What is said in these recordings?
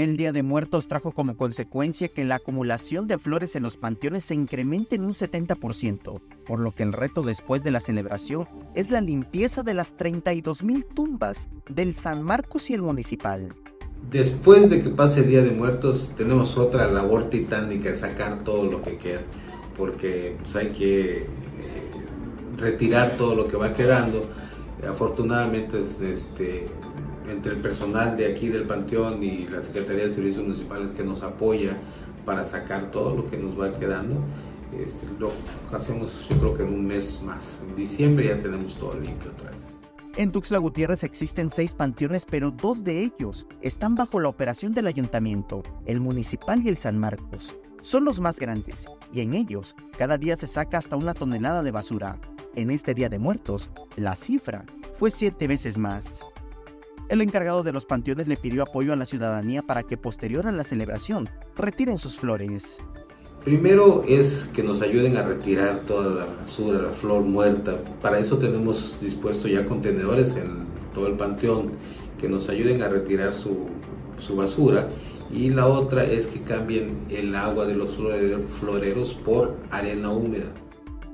El Día de Muertos trajo como consecuencia que la acumulación de flores en los panteones se incremente en un 70%, por lo que el reto después de la celebración es la limpieza de las 32.000 tumbas del San Marcos y el municipal. Después de que pase el Día de Muertos, tenemos otra labor titánica, sacar todo lo que queda, porque pues, hay que eh, retirar todo lo que va quedando. Afortunadamente, este, entre el personal de aquí del Panteón y la Secretaría de Servicios Municipales que nos apoya para sacar todo lo que nos va quedando, este, lo hacemos yo creo que en un mes más. En diciembre ya tenemos todo limpio otra vez. En Tuxtla Gutiérrez existen seis panteones, pero dos de ellos están bajo la operación del ayuntamiento, el municipal y el San Marcos. Son los más grandes, y en ellos cada día se saca hasta una tonelada de basura. En este Día de Muertos, la cifra fue siete veces más. El encargado de los panteones le pidió apoyo a la ciudadanía para que posterior a la celebración retiren sus flores. Primero es que nos ayuden a retirar toda la basura, la flor muerta. Para eso tenemos dispuesto ya contenedores en todo el panteón que nos ayuden a retirar su, su basura. Y la otra es que cambien el agua de los floreros por arena húmeda.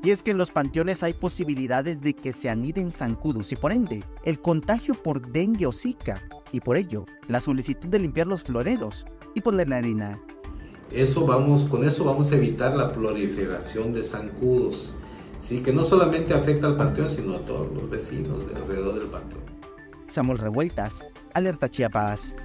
Y es que en los panteones hay posibilidades de que se aniden zancudos y por ende el contagio por dengue o zika. Y por ello, la solicitud de limpiar los floreros y ponerle arena eso vamos, con eso vamos a evitar la proliferación de zancudos, ¿sí? que no solamente afecta al panteón, sino a todos los vecinos de alrededor del panteón. Samuel Revueltas, Alerta Chiapas.